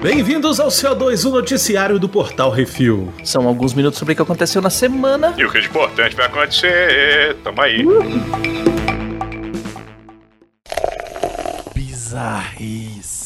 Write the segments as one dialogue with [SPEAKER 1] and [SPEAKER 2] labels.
[SPEAKER 1] Bem-vindos ao CO2, o noticiário do Portal Refil.
[SPEAKER 2] São alguns minutos sobre o que aconteceu na semana.
[SPEAKER 3] E o que de importante vai acontecer. Tamo aí.
[SPEAKER 2] Bizarrice.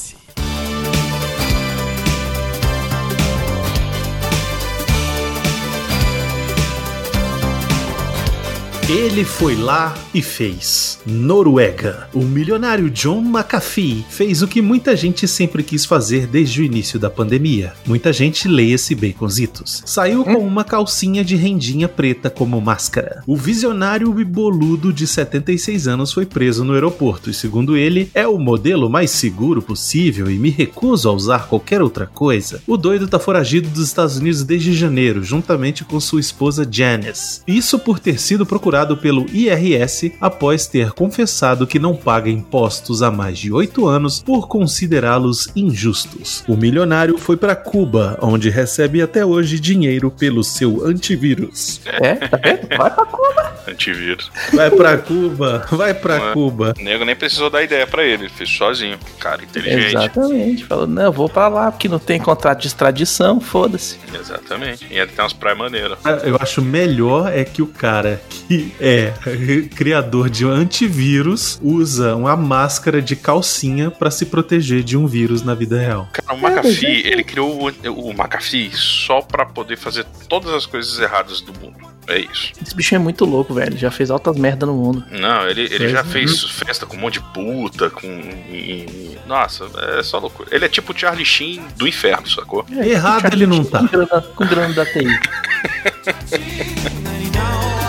[SPEAKER 1] Ele foi lá e fez. Noruega. O milionário John McAfee fez o que muita gente sempre quis fazer desde o início da pandemia. Muita gente leia-se baconzitos. Saiu com uma calcinha de rendinha preta como máscara. O visionário e boludo de 76 anos foi preso no aeroporto e, segundo ele, é o modelo mais seguro possível e me recuso a usar qualquer outra coisa. O doido tá foragido dos Estados Unidos desde janeiro, juntamente com sua esposa Janice. Isso por ter sido procurado pelo IRS após ter confessado que não paga impostos há mais de oito anos por considerá-los injustos. O milionário foi para Cuba, onde recebe até hoje dinheiro pelo seu antivírus.
[SPEAKER 2] É, tá vendo? Vai pra Cuba.
[SPEAKER 3] Antivírus.
[SPEAKER 1] Vai pra Cuba, vai pra
[SPEAKER 3] Não é?
[SPEAKER 1] Cuba.
[SPEAKER 3] O nego nem precisou dar ideia pra ele, ele fez sozinho. Cara, inteligente.
[SPEAKER 2] Exatamente. Falou, não, eu vou pra lá porque não tem contrato de extradição, foda-se.
[SPEAKER 3] Exatamente. E ainda tem umas praias maneiras.
[SPEAKER 1] Eu acho melhor é que o cara que é criador de antivírus usa uma máscara de calcinha pra se proteger de um vírus na vida real.
[SPEAKER 3] Cara, o McAfee, ele criou o, o McAfee só pra poder fazer todas as coisas erradas do mundo. É isso.
[SPEAKER 2] Esse bicho é muito louco, velho. Já fez altas merda no mundo.
[SPEAKER 3] Não, ele, ele
[SPEAKER 1] Pois
[SPEAKER 3] já
[SPEAKER 1] é.
[SPEAKER 3] fez festa com um monte de puta, com. nossa, é só loucura. Ele é tipo o Charlie Sheen do inferno, sacou?
[SPEAKER 1] Errado ele não tá.
[SPEAKER 2] Com grana, com grana da TI.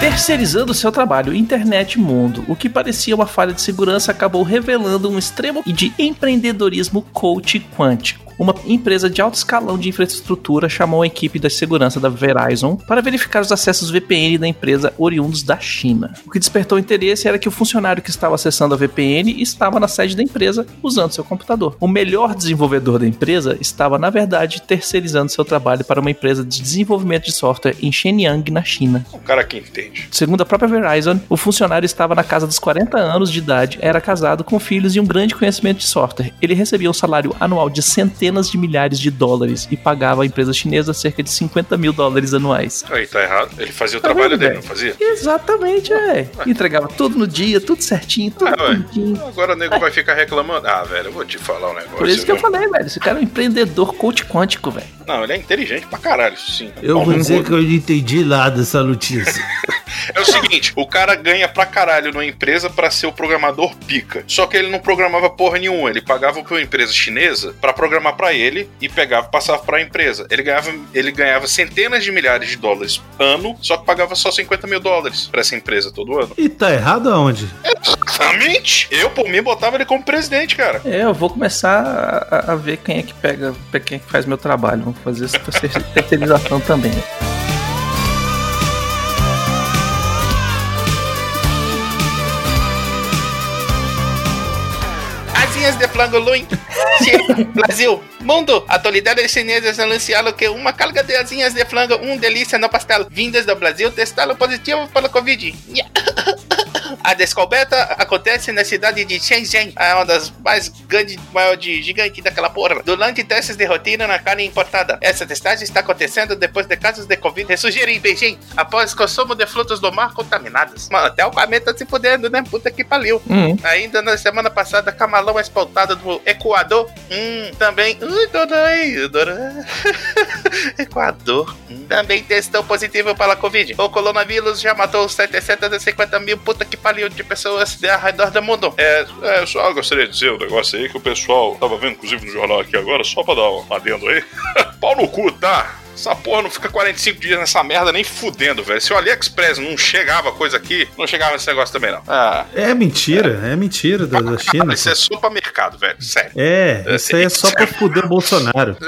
[SPEAKER 2] Terceirizando seu trabalho, internet mundo, o que parecia uma falha de segurança acabou revelando um extremo de empreendedorismo coach quântico. Uma empresa de alto escalão de infraestrutura chamou a equipe da segurança da Verizon para verificar os acessos VPN da empresa oriundos da China. O que despertou interesse era que o funcionário que estava acessando a VPN estava na sede da empresa usando seu computador. O melhor desenvolvedor da empresa estava, na verdade, terceirizando seu trabalho para uma empresa de desenvolvimento de software em Shenyang, na China.
[SPEAKER 3] O cara que entende.
[SPEAKER 2] Segundo a própria Verizon, o funcionário estava na casa dos 40 anos de idade, era casado com filhos e um grande conhecimento de software. Ele recebia um salário anual de centenas de milhares de dólares e pagava à empresa chinesa cerca de 50 mil dólares anuais.
[SPEAKER 3] Aí tá errado. Ele fazia o
[SPEAKER 2] Tá
[SPEAKER 3] trabalho
[SPEAKER 2] vendo,
[SPEAKER 3] dele,
[SPEAKER 2] velho?
[SPEAKER 3] não fazia?
[SPEAKER 2] Exatamente, é. Entregava tudo no dia, tudo certinho, tudo
[SPEAKER 3] Ah,
[SPEAKER 2] bonitinho.
[SPEAKER 3] Agora o nego vai ficar reclamando. Ah, velho, eu vou te falar um negócio.
[SPEAKER 2] Por isso que eu
[SPEAKER 3] viu?
[SPEAKER 2] falei, velho. Esse cara é um empreendedor coach quântico, velho.
[SPEAKER 3] Não, ele é inteligente pra caralho, sim.
[SPEAKER 1] Eu vou dizer que eu não entendi lá dessa notícia.
[SPEAKER 3] É o seguinte, o cara ganha pra caralho numa empresa pra ser o programador pica. Só que ele não programava porra nenhuma. Ele pagava pra uma empresa chinesa pra programar pra ele e pegava, passava pra empresa. Ele ganhava, ele ganhava centenas de milhares de dólares ano, só que pagava só 50 mil dólares pra essa empresa todo ano.
[SPEAKER 1] E tá errado aonde?
[SPEAKER 3] Exatamente! Eu, por mim, botava ele como presidente, cara.
[SPEAKER 2] É, eu vou começar a, a ver quem é que pega, quem é que faz meu trabalho. Vamos fazer essa terceirização também.
[SPEAKER 4] Flango Luin. Brasil, mundo, autoridades chinesas anunciaram que uma carga de asinhas de frango, um delícia no pastel, vindas do Brasil, testaram positivo para o Covid. A descoberta acontece na cidade de Shenzhen, é uma das mais grandes, maior de gigante daquela porra. Durante testes de rotina na carne importada. Essa testagem está acontecendo depois de casos de Covid ressurgirem em Beijing, após consumo de frutas do mar contaminadas. Mano, até o Palmeiras tá se fudendo, né? Puta que pariu.
[SPEAKER 2] Hum.
[SPEAKER 4] Ainda na semana passada, camalão exportado do Equador. Hum, também. Ui, dodói, dodói. Equador. Hum. Também testou positivo para a Covid. O coronavírus já matou 750 mil puta que pariu de pessoas ao redor do mundo.
[SPEAKER 3] É, é, eu só gostaria de dizer um negócio aí que o pessoal tava vendo, inclusive, no jornal aqui agora, só pra dar um adendo aí. Pau no cu, tá? Essa porra não fica 45 dias nessa merda nem fudendo, velho. Se o AliExpress não chegava coisa aqui, não chegava esse negócio também, não. Ah,
[SPEAKER 1] É mentira, é mentira da, da China.
[SPEAKER 3] isso é só pra mercado, velho. Sério.
[SPEAKER 1] É, isso aí é só pra fuder o Bolsonaro.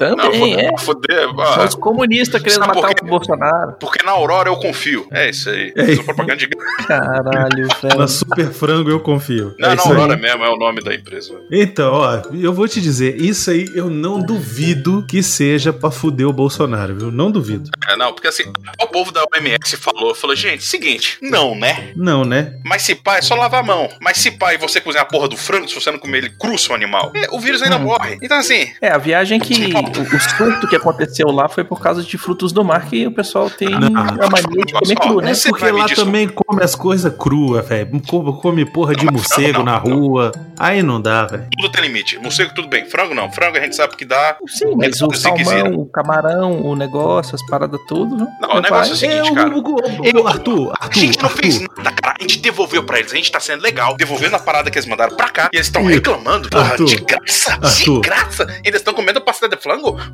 [SPEAKER 3] Não,
[SPEAKER 2] Também, é.
[SPEAKER 3] foder, ah,
[SPEAKER 2] os comunistas querendo matar
[SPEAKER 3] quê?
[SPEAKER 2] o Bolsonaro.
[SPEAKER 3] porque na Aurora eu confio. É isso aí.
[SPEAKER 1] É
[SPEAKER 3] Fiz uma propaganda de
[SPEAKER 2] Caralho, velho.
[SPEAKER 1] Na Super Frango eu confio.
[SPEAKER 3] Não,
[SPEAKER 1] é
[SPEAKER 3] na
[SPEAKER 1] isso aí.
[SPEAKER 3] Aurora mesmo, é o nome da empresa.
[SPEAKER 1] Então, ó, eu vou te dizer, isso aí eu não duvido que seja pra fuder o Bolsonaro, viu? Não duvido.
[SPEAKER 3] É, não, porque assim, o povo da OMS falou, falou, gente, seguinte, não, né?
[SPEAKER 1] Não, né?
[SPEAKER 3] Mas se pá, é só lavar a mão. Mas se pá, e você cozinhar a porra do frango, se você não comer ele cru, seu animal, é, o vírus ainda
[SPEAKER 2] Hum.
[SPEAKER 3] morre. Então assim,
[SPEAKER 2] É, a viagem que. O, o surto que aconteceu lá foi por causa de frutos do mar que o pessoal tem
[SPEAKER 1] Não.
[SPEAKER 2] a mania de comer cru, né?
[SPEAKER 1] Porque lá também come as coisas cruas, velho. Come, porra de
[SPEAKER 3] Não,
[SPEAKER 1] morcego
[SPEAKER 3] não,
[SPEAKER 1] na
[SPEAKER 3] não.
[SPEAKER 1] rua. Aí não dá, velho.
[SPEAKER 3] tudo tem limite. Morcego, tudo bem. Frango não. Frango a gente sabe que dá.
[SPEAKER 2] Sim, mas o salmão,
[SPEAKER 3] quiser.
[SPEAKER 2] o camarão, o negócio, as paradas tudo. né?
[SPEAKER 3] Não, o negócio é o seguinte,
[SPEAKER 1] É, o,
[SPEAKER 3] cara.
[SPEAKER 1] o, o, o, Arthur,
[SPEAKER 3] A
[SPEAKER 1] Arthur,
[SPEAKER 3] gente não fez
[SPEAKER 1] Arthur.
[SPEAKER 3] nada, cara. A gente devolveu pra eles. A gente tá sendo legal. Devolvendo a parada que eles mandaram pra cá. E eles estão reclamando, porra,
[SPEAKER 1] Arthur.
[SPEAKER 3] de graça.
[SPEAKER 1] Arthur.
[SPEAKER 3] De graça. Ainda estão comendo pasta de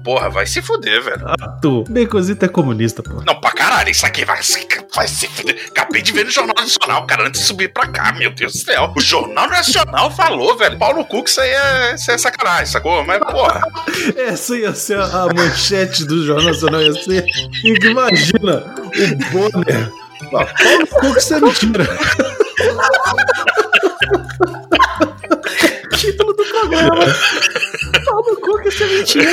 [SPEAKER 3] Porra, vai se fuder, velho.
[SPEAKER 1] Arthur, Baconzito é comunista, pô.
[SPEAKER 3] Não, pra caralho, isso aqui vai, se- vai se fuder. Acabei de ver no Jornal Nacional, cara, antes de subir pra cá, meu Deus do céu. O Jornal Nacional falou, velho. Paulo que isso aí é, isso é sacanagem, sacou? Mas, porra.
[SPEAKER 1] Essa ia ser a, manchete do Jornal Nacional, ia ser. Imagina o Bonner. Ah, Paulo Cook, isso é mentira.
[SPEAKER 2] Título do programa. Paulo Cook, isso é mentira.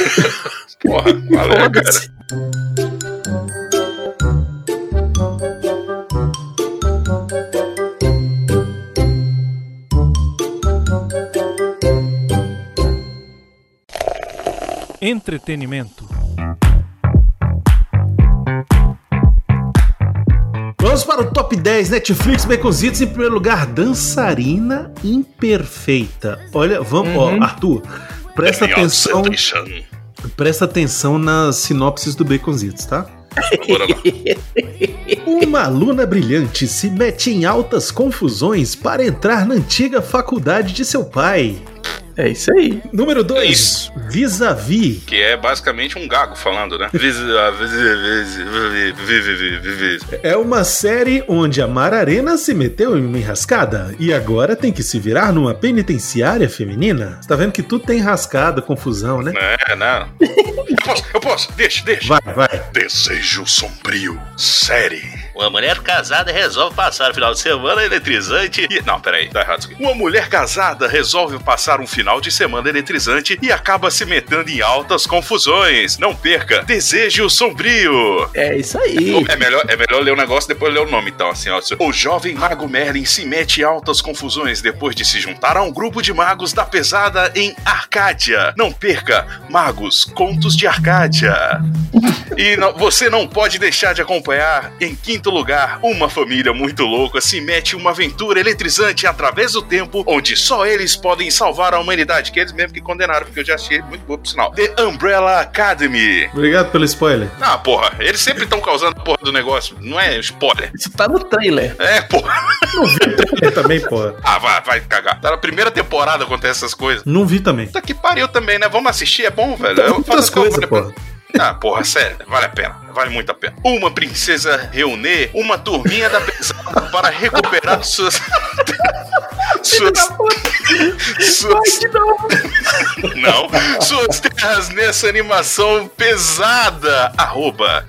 [SPEAKER 3] Porra, valeu, cara.
[SPEAKER 5] Entretenimento.
[SPEAKER 1] Para o top 10 Netflix Baconzitos. Em primeiro lugar, Dançarina Imperfeita. Olha, vamos,
[SPEAKER 2] Uhum.
[SPEAKER 1] ó, Arthur, presta
[SPEAKER 3] Daniel
[SPEAKER 1] atenção, presta atenção nas sinopses do Baconzitos, tá? Uma aluna brilhante se mete em altas confusões para entrar na antiga faculdade de seu pai.
[SPEAKER 2] É isso aí.
[SPEAKER 1] Número 2,
[SPEAKER 3] Isso.
[SPEAKER 1] Vis-a-vis.
[SPEAKER 3] Que é basicamente um gago falando, né? Vis- ah, vis- vis- vis- vis- vis- vis- vis-
[SPEAKER 1] É uma série onde a Mara Arena se meteu em uma enrascada e agora tem que se virar numa penitenciária feminina. Você tá vendo que tudo tem enrascada, confusão, né?
[SPEAKER 3] É, não. Eu posso, eu posso. Deixa, deixa.
[SPEAKER 1] Vai, vai.
[SPEAKER 3] Desejo sombrio. Série.
[SPEAKER 6] Uma mulher casada resolve passar o final de semana eletrizante
[SPEAKER 3] E- não, peraí, tá errado isso aqui. Uma mulher casada resolve passar um final de semana eletrizante e acaba se metendo em altas confusões. Não perca, Desejo Sombrio.
[SPEAKER 2] É isso aí.
[SPEAKER 3] É melhor, é melhor ler o negócio e depois ler o nome, então, assim, ó. O jovem mago Merlin se mete em altas confusões depois de se juntar a um grupo de magos da pesada em Arcádia. Não perca, Magos, Contos de Arcádia. E não- você não pode deixar de acompanhar, em quinto lugar, uma família muito louca se mete em uma aventura eletrizante através do tempo, onde só eles podem salvar a humanidade, que eles mesmo que condenaram, porque eu já achei muito boa por sinal. The Umbrella Academy.
[SPEAKER 1] Obrigado pelo spoiler.
[SPEAKER 3] Ah, porra, eles sempre estão causando a porra do negócio, não é spoiler.
[SPEAKER 2] Isso tá no trailer.
[SPEAKER 3] É, porra.
[SPEAKER 1] Eu também, porra.
[SPEAKER 3] Ah, vai, vai cagar. Tá na primeira temporada acontece essas coisas.
[SPEAKER 1] Não vi também.
[SPEAKER 3] Puta que pariu também, né? Vamos assistir, é bom, velho. Eu
[SPEAKER 1] Outras
[SPEAKER 3] faço
[SPEAKER 1] coisas,
[SPEAKER 3] depois-
[SPEAKER 1] porra.
[SPEAKER 3] Ah, porra, sério, vale a pena. Vale muito a pena. Uma princesa reúne uma turminha da pesada para recuperar suas. suas. suas não, suas terras nessa animação pesada. Arroba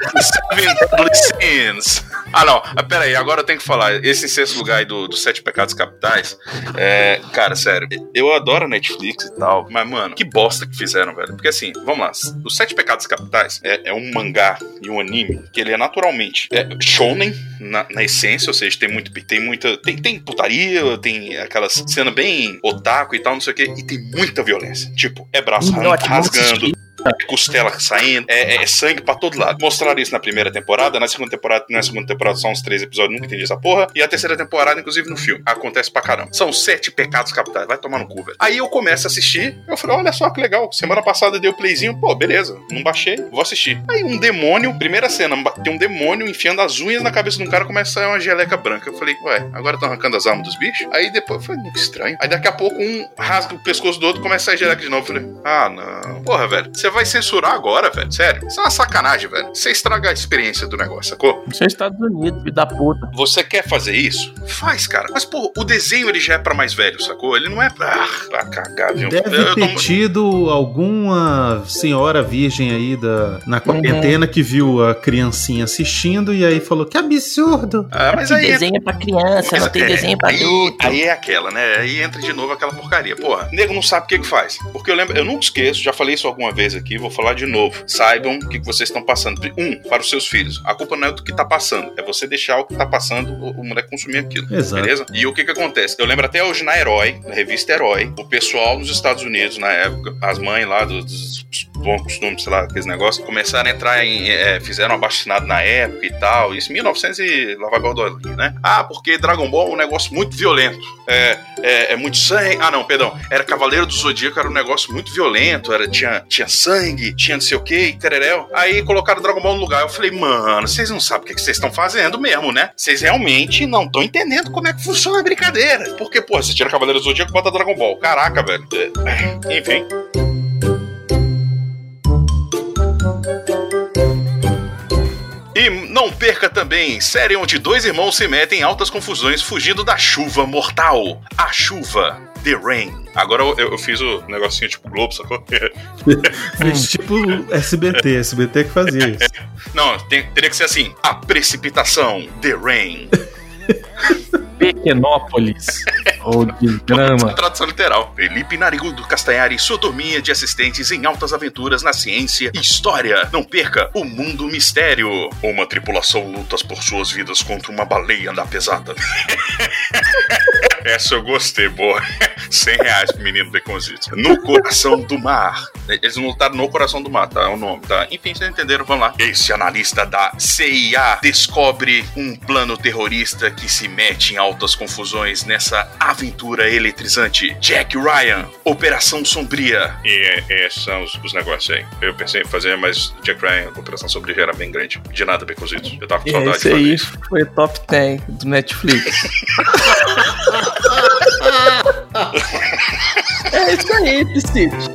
[SPEAKER 3] Seven Sins. Ah, não. Ah, pera aí, agora eu tenho que falar. Esse em sexto lugar aí do, do Sete Pecados Capitais. É, cara, sério. Eu adoro Netflix e tal. Mas, mano, que bosta que fizeram, velho. Porque assim, vamos lá. Os Sete Pecados Capitais é, é um mangá e um anime que ele é naturalmente é, shonen na, na essência, ou seja, tem muito tem muita tem, tem putaria, tem aquelas cena bem otaku e tal, não sei o que, e tem muita violência. Tipo, é braço
[SPEAKER 2] Não,
[SPEAKER 3] rasgando. É costela saindo, é, é sangue pra todo lado. Mostraram isso na primeira temporada, na segunda temporada, na segunda temporada são uns três episódios, nunca entendi essa porra. E a terceira temporada, inclusive no filme, acontece pra caramba. São sete pecados capitais, vai tomar no cu, velho. Aí eu começo a assistir, eu falei, olha só que legal. Semana passada deu playzinho, pô, beleza, não baixei, vou assistir. Aí um demônio, primeira cena, tem um demônio enfiando as unhas na cabeça de um cara, começa a sair uma geleca branca. Eu falei, ué, agora estão arrancando as almas dos bichos? Aí depois, falei, que estranho. Aí daqui a pouco um rasga o pescoço do outro, começa a sair geleca de novo. Eu falei, ah, não. Porra, velho, você vai vai censurar agora, velho. Sério. Isso é uma sacanagem, velho. Você estraga a experiência do negócio, sacou?
[SPEAKER 2] Isso é Estados Unidos, filho da puta.
[SPEAKER 3] Você quer fazer isso? Faz, cara. Mas, pô, o desenho ele já é pra mais velho, sacou? Ele não é pra, ah, pra cagar, viu?
[SPEAKER 1] Deve
[SPEAKER 3] Eu- eu
[SPEAKER 1] ter
[SPEAKER 3] tô-
[SPEAKER 1] tido alguma senhora virgem aí da, na
[SPEAKER 2] Uhum.
[SPEAKER 1] quarentena que viu a criancinha assistindo e aí falou: que absurdo!
[SPEAKER 3] Ah, mas aí
[SPEAKER 2] desenho é pra criança, não tem
[SPEAKER 3] É,
[SPEAKER 2] desenho pra
[SPEAKER 3] aí,
[SPEAKER 2] adulto.
[SPEAKER 3] aí é aquela, né? Aí entra de novo aquela porcaria. Porra, nego não sabe o que que faz. Porque eu lembro, eu nunca esqueço, já falei isso alguma vez aqui, vou falar de novo. Saibam o que vocês estão passando. Um, para os seus filhos. A culpa não é do que tá passando, é você deixar o que tá passando o, o moleque consumir aquilo.
[SPEAKER 1] Exato.
[SPEAKER 3] Beleza? E o que que acontece? Eu lembro até hoje na Herói, na revista Herói, o pessoal nos Estados Unidos, na época, as mães lá dos, dos bons costumes, sei lá, aqueles negócios, começaram a entrar em. é, fizeram abaixo na época e tal. Isso em 1900 e lá vai Baldolinho, né? Ah, porque Dragon Ball é um negócio muito violento. É, é, é muito sangue. Ah, não, perdão. Era Cavaleiro do Zodíaco, era um negócio muito violento. Era, tinha, tinha sangue, tinha não sei o que, tereréu. Aí colocaram Dragon Ball no lugar. Eu falei, mano, vocês não sabem o que que vocês estão fazendo mesmo, né? Vocês realmente não estão entendendo como é que funciona a brincadeira. Porque, pô, você tira Cavaleiro do Zodíaco e bota Dragon Ball. Caraca, velho. É, Enfim. E não perca também série onde dois irmãos se metem em altas confusões fugindo da chuva mortal. A chuva. The Rain. Agora eu, eu fiz o negocinho tipo Globo, sacou?
[SPEAKER 1] Fez tipo SBT, SBT que fazia isso.
[SPEAKER 3] Não, tem- teria que ser assim: A precipitação. The Rain.
[SPEAKER 2] Pequenópolis. Ou de grama.
[SPEAKER 3] Tradução literal. Felipe Narigudo Castanhari e sua turminha de assistentes em altas aventuras na ciência e história. Não perca o Mundo Mistério. Uma tripulação lutas por suas vidas contra uma baleia da pesada. Essa eu gostei, boa. 100 reais pro menino Beconzito. No coração do mar. Eles não lutaram no coração do mar, tá? É o nome, tá? Enfim, vocês entenderam, vamos lá. Esse analista da CIA descobre um plano terrorista que se mete em altas confusões nessa aventura eletrizante. Jack Ryan, Operação Sombria. E é, esses são os, os negócios aí. Eu pensei em fazer, mas Jack Ryan, Operação Sombria já era bem grande. De nada, Beconzito. Eu tava com
[SPEAKER 2] E
[SPEAKER 3] saudade
[SPEAKER 2] esse aí
[SPEAKER 3] isso.
[SPEAKER 2] foi top 10 do Netflix. é isso aí, Piscite.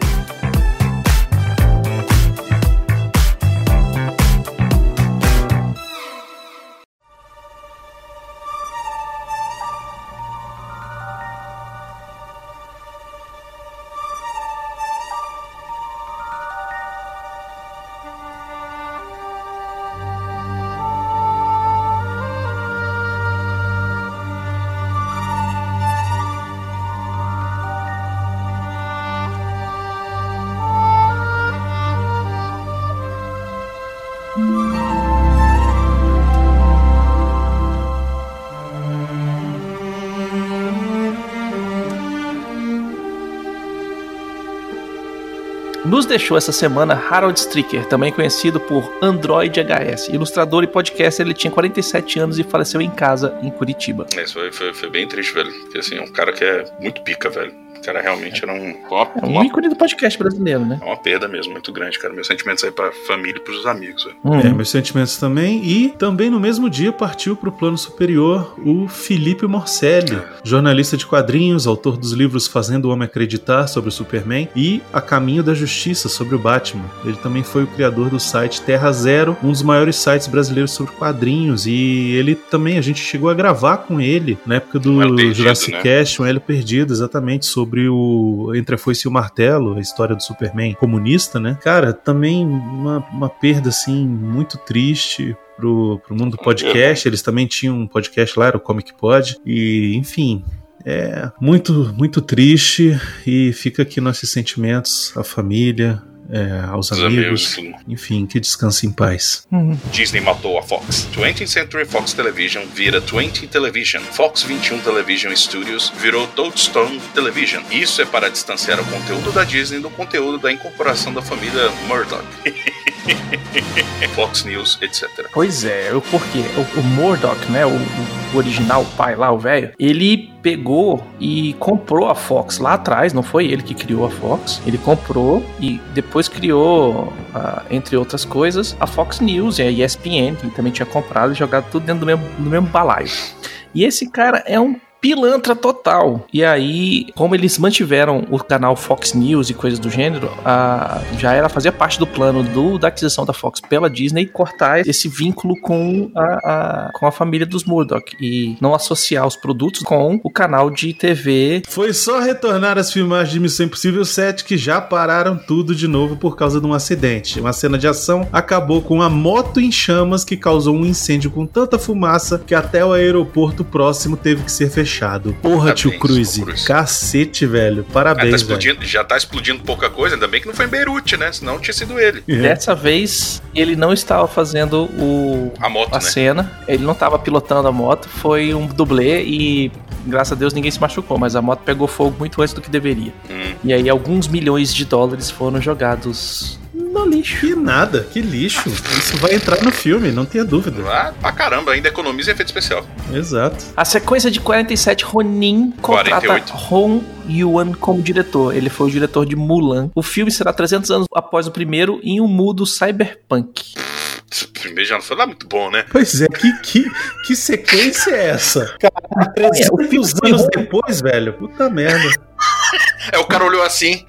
[SPEAKER 2] Nos deixou essa semana Harold Stricker, também conhecido por Android HS. Ilustrador e podcaster, ele tinha 47 anos e faleceu em casa, em Curitiba.
[SPEAKER 3] Isso foi, foi, foi bem triste, velho. Porque assim, é um cara que é muito pica, velho. Cara realmente era um. Uma,
[SPEAKER 2] É um
[SPEAKER 3] uma,
[SPEAKER 2] ícone do podcast brasileiro, né?
[SPEAKER 3] uma perda mesmo, muito grande, cara. Meus sentimentos aí pra família e pros amigos.
[SPEAKER 2] Hum.
[SPEAKER 1] É, meus sentimentos também. E também no mesmo dia partiu para o plano superior o Felipe Morcelli, jornalista de quadrinhos, autor dos livros Fazendo o Homem Acreditar sobre o Superman e A Caminho da Justiça sobre o Batman. Ele também foi o criador do site Terra Zero, um dos maiores sites brasileiros sobre quadrinhos. E ele também, a gente chegou a gravar com ele na época do Jurassic
[SPEAKER 3] né?
[SPEAKER 1] Cast, um Elo Perdido, exatamente, sobre o Entre a Foice e o Martelo, a história do Superman comunista, né? Cara, também uma, uma perda, assim, muito triste pro, pro mundo do podcast. Eles também tinham um podcast lá, era o Comic Pod. E, enfim, é muito, muito triste. E fica aqui nossos sentimentos à família, é, aos
[SPEAKER 3] Os
[SPEAKER 1] amigos.
[SPEAKER 3] amigos.
[SPEAKER 1] Enfim, que descanse em paz.
[SPEAKER 2] Hum.
[SPEAKER 3] Disney matou a Fox. 20th Century Fox Television vira 20 Television. Fox 21 Television Studios virou Toadstone Television. Isso é para distanciar o conteúdo da Disney do conteúdo da incorporação da família Murdoch. Fox News, etc.
[SPEAKER 2] Pois é, o porquê? O, o Murdoch, né? O, o original pai lá, o velho, ele pegou e comprou a Fox lá atrás, não foi ele que criou a Fox. Ele comprou e depois criou, ah, entre outras coisas, a Fox News e a ESPN, que ele também tinha comprado e jogado tudo dentro do mesmo, do mesmo balaio. E esse cara é um pilantra total. E aí, como eles mantiveram o canal Fox News e coisas do gênero, a, já era fazia parte do plano do, da aquisição da Fox pela Disney cortar esse vínculo com a, a- com a família dos Murdoch e não associar os produtos com o canal de TV.
[SPEAKER 1] Foi só retornar às filmagens de Missão Impossível 7 que já pararam tudo de novo por causa de um acidente. Uma cena de ação acabou com uma moto em chamas que causou um incêndio com tanta fumaça que até o aeroporto próximo teve que ser fechado. Porra,
[SPEAKER 3] Parabéns,
[SPEAKER 1] tio Cruz.
[SPEAKER 3] Cruz.
[SPEAKER 1] Cacete, velho.
[SPEAKER 3] Ah, tá
[SPEAKER 1] Parabéns, velho.
[SPEAKER 3] já tá explodindo pouca coisa, ainda bem que não foi em Beirute, né? Senão tinha sido ele.
[SPEAKER 1] É.
[SPEAKER 2] Dessa vez, ele não estava fazendo o,
[SPEAKER 3] A moto,
[SPEAKER 2] a
[SPEAKER 3] né?
[SPEAKER 2] cena, ele não estava pilotando a moto, foi um dublê e graças a Deus ninguém se machucou, mas a moto pegou fogo muito antes do que deveria.
[SPEAKER 3] Hum.
[SPEAKER 2] E aí alguns milhões de dólares foram jogados no lixo.
[SPEAKER 1] Que nada, que lixo. Isso vai entrar no filme, não tenha dúvida.
[SPEAKER 3] Ah, pra caramba, ainda economiza efeito especial.
[SPEAKER 1] Exato.
[SPEAKER 2] A sequência de 47, Ronin contrata
[SPEAKER 3] 48.
[SPEAKER 2] Hong Yuan como diretor. Ele foi o diretor de Mulan. O filme será 300 anos após o primeiro em um mundo cyberpunk.
[SPEAKER 3] O primeiro já não foi lá muito bom, né?
[SPEAKER 1] Pois é, que, que, que sequência é essa? Cara, 300 anos depois, velho. Puta merda.
[SPEAKER 3] É, o cara olhou assim.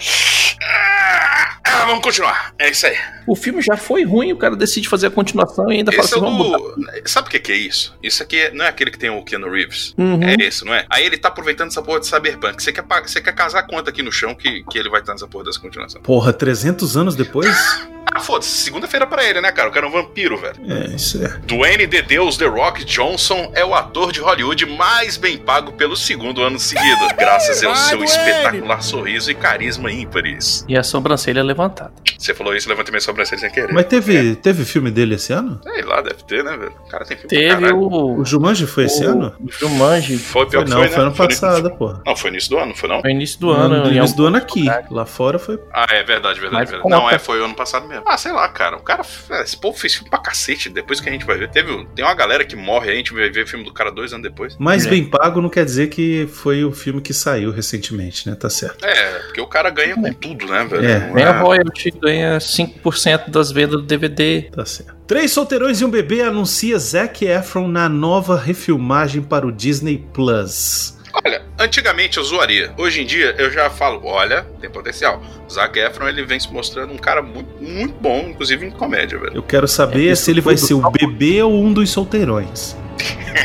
[SPEAKER 3] Ah, ah, vamos continuar. É isso aí.
[SPEAKER 2] O filme já foi ruim, o cara decide fazer a continuação e ainda fala
[SPEAKER 3] Esse é
[SPEAKER 2] assim,
[SPEAKER 3] o
[SPEAKER 2] vamos botar.
[SPEAKER 3] do. Sabe o que, que é isso? Isso aqui é- não é aquele que tem o Keanu Reeves.
[SPEAKER 2] Uhum.
[SPEAKER 3] É esse, não é? Aí ele tá aproveitando essa porra de Cyberpunk. Você quer, você quer casar quanto aqui no chão que, que ele vai estar nessa porra dessa continuação?
[SPEAKER 1] Porra, 300 anos depois?
[SPEAKER 3] Ah, foda-se. Segunda-feira pra ele, né, cara? O cara é um vampiro, velho.
[SPEAKER 1] É, isso é.
[SPEAKER 3] Dwayne The Deus The Rock Johnson é o ator de Hollywood mais bem pago pelo segundo ano seguido, graças ao seu espetacular sorriso e carisma ímpares.
[SPEAKER 2] E a sobrancelha levantada.
[SPEAKER 3] Você falou isso, levantei minha sobrancelha sem querer.
[SPEAKER 1] Mas teve, teve filme dele esse ano?
[SPEAKER 3] Sei lá, deve ter, né, velho? O cara tem filme pra
[SPEAKER 2] Teve o.
[SPEAKER 1] O Jumanji foi esse
[SPEAKER 2] o-
[SPEAKER 1] ano?
[SPEAKER 2] O Jumanji.
[SPEAKER 3] Foi pior
[SPEAKER 1] Foi
[SPEAKER 3] que
[SPEAKER 1] não,
[SPEAKER 3] foi,
[SPEAKER 1] foi,
[SPEAKER 3] né?
[SPEAKER 1] ano
[SPEAKER 3] Foi
[SPEAKER 1] passado, porra.
[SPEAKER 3] Não, foi início do ano, não foi não?
[SPEAKER 2] No início do
[SPEAKER 1] No
[SPEAKER 2] ano.
[SPEAKER 1] no
[SPEAKER 2] em
[SPEAKER 1] início do ano aqui. Lá fora foi.
[SPEAKER 3] Ah, é verdade, verdade,
[SPEAKER 2] Mas
[SPEAKER 3] verdade. Não, é, foi o ano passado mesmo. Ah, sei lá, cara. O cara, esse povo fez filme pra cacete. Depois que a gente vai ver. Teve, tem uma galera que morre aí, a gente vai ver o filme do cara dois anos depois.
[SPEAKER 1] Mais
[SPEAKER 2] É.
[SPEAKER 1] bem pago não quer dizer que foi o filme que saiu recentemente, né? Tá certo.
[SPEAKER 3] É, porque o cara ganha com tudo, né, velho?
[SPEAKER 1] É,
[SPEAKER 3] Não
[SPEAKER 2] Ganha royalty, ganha 5% das vendas do DVD.
[SPEAKER 1] Tá certo. Três solteirões e um bebê anuncia Zac Efron na nova refilmagem para o Disney Plus.
[SPEAKER 3] Olha, antigamente eu zoaria. Hoje em dia eu já falo, olha, tem potencial. O Zac Efron, ele vem se mostrando um cara muito, muito bom, inclusive em comédia, velho.
[SPEAKER 1] Eu quero saber
[SPEAKER 2] É,
[SPEAKER 1] se ele vai ser o bebê ou um dos solteirões.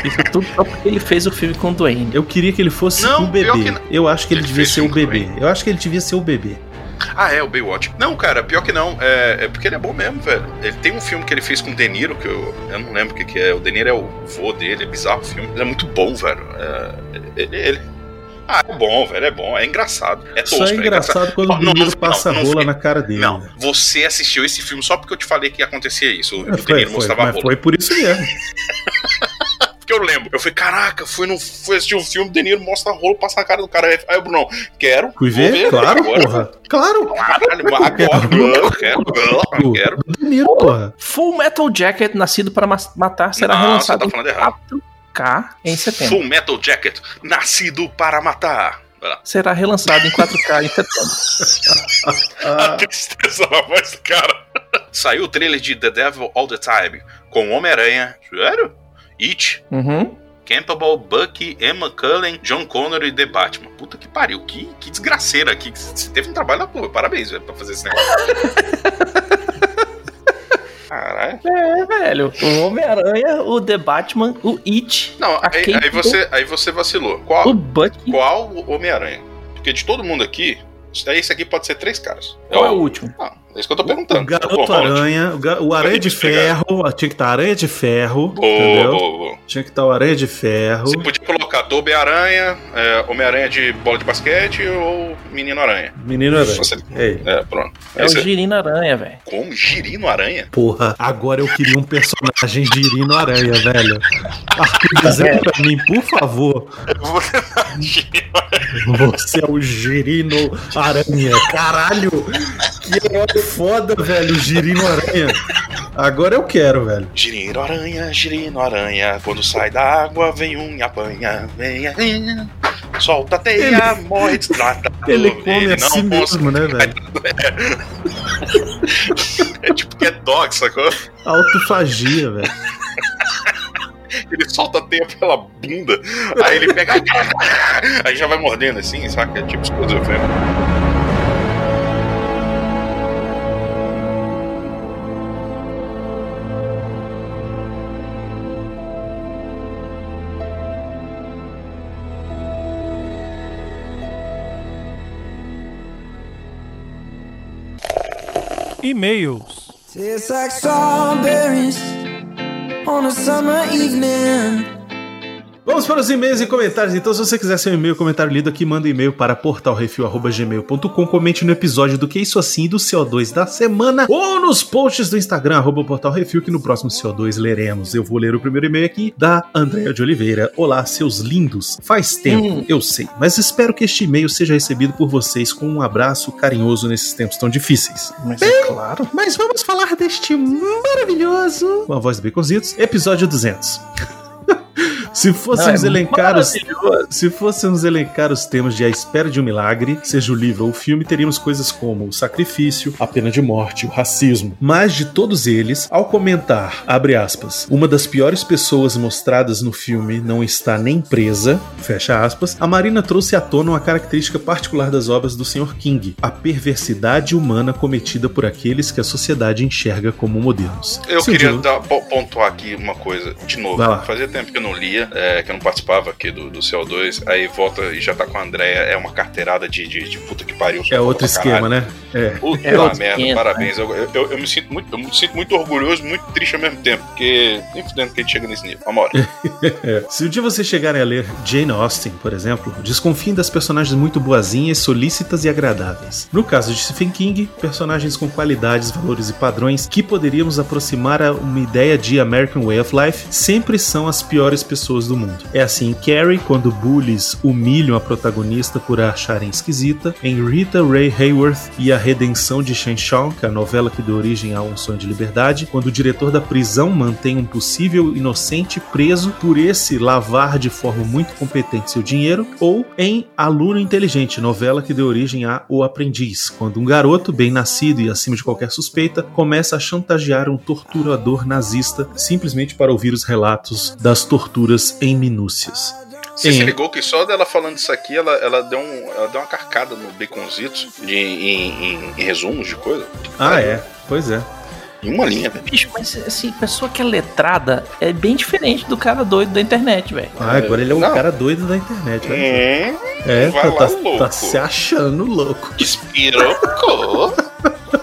[SPEAKER 2] Isso tudo só porque ele fez o filme com o Dwayne.
[SPEAKER 1] Eu queria que ele fosse
[SPEAKER 3] Não,
[SPEAKER 1] o
[SPEAKER 3] pior
[SPEAKER 1] bebê. Eu acho que ele,
[SPEAKER 3] Ele
[SPEAKER 1] devia ser o bebê. Eu acho que ele devia ser o bebê.
[SPEAKER 3] Ah, é, o Baywatch. Não, cara, pior que não. É, é porque ele é bom mesmo, velho. Ele tem um filme que ele fez com o De Niro, que eu, eu não lembro o que, que é. O De Niro é o vô dele, é bizarro o filme. Ele é muito bom, velho. É, ele, ele- Ah, é bom, velho, é bom. É engraçado. É tosco,
[SPEAKER 1] Só é engraçado quando
[SPEAKER 3] Não,
[SPEAKER 1] o
[SPEAKER 3] não,
[SPEAKER 1] menino
[SPEAKER 3] não,
[SPEAKER 1] passa
[SPEAKER 3] não,
[SPEAKER 1] rola na cara dele.
[SPEAKER 3] Não,
[SPEAKER 1] né?
[SPEAKER 3] você assistiu esse filme só porque eu te falei que acontecia isso. O,
[SPEAKER 1] É,
[SPEAKER 3] o
[SPEAKER 1] foi,
[SPEAKER 3] Niro
[SPEAKER 1] foi,
[SPEAKER 3] mostrava a
[SPEAKER 1] mas
[SPEAKER 3] rola.
[SPEAKER 1] foi por isso mesmo.
[SPEAKER 3] Porque eu lembro. Eu falei, caraca, fui, no, fui assistir um filme, o De Niro mostra a rola, passa na cara do cara. Aí o Bruno, quero.
[SPEAKER 1] Fui
[SPEAKER 3] vou
[SPEAKER 1] ver? Claro,
[SPEAKER 3] agora,
[SPEAKER 1] porra. Claro.
[SPEAKER 3] Caralho, agora, quero, quero, quero.
[SPEAKER 1] Do Niro, porra.
[SPEAKER 2] Full Metal Jacket, Nascido para Ma- Matar, será
[SPEAKER 3] Não,
[SPEAKER 2] relançado
[SPEAKER 3] você tá falando errado.
[SPEAKER 2] em 4K em setembro.
[SPEAKER 3] Full Metal Jacket, nascido para matar.
[SPEAKER 2] Será relançado em 4K em setembro.
[SPEAKER 3] A tristeza na voz do cara. Saiu o trailer de The Devil All the Time com Homem-Aranha. Sério? It,
[SPEAKER 2] Uhum.
[SPEAKER 3] Campbell, Bucky, Emma Cullen, John Connor e The Batman. Puta que pariu, que, que desgraceira aqui. Você teve um trabalho da porra. Parabéns, velho, pra fazer esse negócio. Caralho.
[SPEAKER 2] É, velho. O Homem-Aranha, o The Batman, o It,
[SPEAKER 3] Não, aí,
[SPEAKER 2] Campbell-
[SPEAKER 3] aí você, aí você vacilou. Qual,
[SPEAKER 2] o Bucky.
[SPEAKER 3] qual o Homem-Aranha? Porque de todo mundo aqui, esse aqui pode ser três caras.
[SPEAKER 2] Qual é o último?
[SPEAKER 3] Não, é isso que eu tô perguntando.
[SPEAKER 1] O garoto aranha, o, ga- o aranha de ferro, tinha que estar aranha de ferro,
[SPEAKER 3] Boa,
[SPEAKER 1] entendeu?
[SPEAKER 3] boa, boa.
[SPEAKER 1] Tinha que estar o aranha de ferro.
[SPEAKER 3] Você podia colocar Toby Aranha, é, Homem-Aranha de bola de basquete ou Menino Aranha.
[SPEAKER 1] Menino aranha.
[SPEAKER 3] Você- É, pronto.
[SPEAKER 2] É o
[SPEAKER 3] Esse-
[SPEAKER 2] Girino Aranha, velho.
[SPEAKER 3] Como Girino Aranha?
[SPEAKER 1] porra, agora eu queria um personagem de Irino Aranha, velho. Arthur, desenha pra mim, por favor. Você é o Girino Aranha. Caralho! Que herói foda, velho, o Girino Aranha. Agora eu quero, velho.
[SPEAKER 3] Girino Aranha, Girino Aranha, quando sai da água vem um e apanha, vem, vem, solta a teia, morre, destrata.
[SPEAKER 1] Ele come a si mesmo, né, velho?
[SPEAKER 3] É tipo que é dog, sacou?
[SPEAKER 1] Autofagia, velho.
[SPEAKER 3] ele solta a teia pela bunda. Aí ele pega. aí já vai mordendo assim, saca? É tipo esquizofrênico.
[SPEAKER 5] E-mails.
[SPEAKER 7] Tastes like strawberries on a summer evening.
[SPEAKER 1] Vamos para os e-mails e comentários. Então, se você quiser seu e-mail comentário lido aqui, manda um e-mail para portalrefil.gmail.com. Comente no episódio do Que Isso Assim do CO2 da semana ou nos posts do Instagram, arroba portalrefil, que no próximo CO2 leremos. Eu vou ler o primeiro e-mail aqui da Andréa de Oliveira. Olá, seus lindos. Faz tempo,
[SPEAKER 2] Hum.
[SPEAKER 1] eu sei, mas espero que este e-mail seja recebido por vocês com um abraço carinhoso nesses tempos tão difíceis.
[SPEAKER 2] Mas é claro.
[SPEAKER 1] Mas vamos falar deste maravilhoso. Com a voz do Baconzitos, episódio 200. Se fôssemos
[SPEAKER 2] Não, é
[SPEAKER 1] elencar os, se fôssemos elencar os temas de A Espera de um Milagre, seja o livro ou o filme, teríamos coisas como o sacrifício, a pena de morte, o racismo. Mas de todos eles, ao comentar, abre aspas, uma das piores pessoas mostradas no filme não está nem presa, fecha aspas, a Marina trouxe à tona uma característica particular das obras do Sr. King, a perversidade humana cometida por aqueles que a sociedade enxerga como modelos.
[SPEAKER 3] Eu
[SPEAKER 1] Se o
[SPEAKER 3] queria dar- po- pontuar aqui uma coisa, de novo. Fazia tempo que eu não lia, é, que eu não participava aqui do, do CO2. Aí volta e já tá com a Andréia. É uma carteirada de, de, de puta que pariu.
[SPEAKER 1] É outro esquema, né? É.
[SPEAKER 3] Puta
[SPEAKER 2] É
[SPEAKER 3] merda,
[SPEAKER 2] esquema,
[SPEAKER 3] parabéns. Eu, eu, eu me sinto muito, eu me sinto muito orgulhoso, muito triste ao mesmo tempo. Porque nem fudendo que a gente chega nesse nível. Vambora.
[SPEAKER 1] É. Se um dia vocês chegarem a ler Jane Austen, por exemplo, desconfiem das personagens muito boazinhas, solícitas e agradáveis. No caso de Stephen King, personagens com qualidades, valores e padrões que poderíamos aproximar a uma ideia de American Way of Life sempre são as piores pessoas do mundo. É assim em Carrie, quando bullies humilham a protagonista por a acharem esquisita, em Rita Ray Hayworth e a Redenção de Shen Shang, que é a novela que deu origem a Um Sonho de Liberdade, quando o diretor da prisão mantém um possível inocente preso por esse lavar de forma muito competente seu dinheiro, ou em Aluno Inteligente, novela que deu origem a O Aprendiz, quando um garoto bem nascido e acima de qualquer suspeita começa a chantagear um torturador nazista simplesmente para ouvir os relatos das torturas em minúcias.
[SPEAKER 3] Você
[SPEAKER 1] Sim.
[SPEAKER 3] se ligou que só dela falando isso aqui, ela, ela, deu, um, ela deu uma carcada no Baconzitos de, em, em- em resumos de coisa.
[SPEAKER 1] Ah, é? Pois é.
[SPEAKER 3] Em uma linha, velho.
[SPEAKER 2] Bicho, mas assim, pessoa que é letrada é bem diferente do cara doido da internet, velho.
[SPEAKER 1] Ah, agora ele é um
[SPEAKER 3] Não.
[SPEAKER 1] cara doido da internet. só.
[SPEAKER 3] Hum,
[SPEAKER 1] É,
[SPEAKER 3] vai
[SPEAKER 1] tá,
[SPEAKER 3] lá,
[SPEAKER 1] tá-
[SPEAKER 3] louco.
[SPEAKER 1] tá se achando louco.
[SPEAKER 3] Espirocou.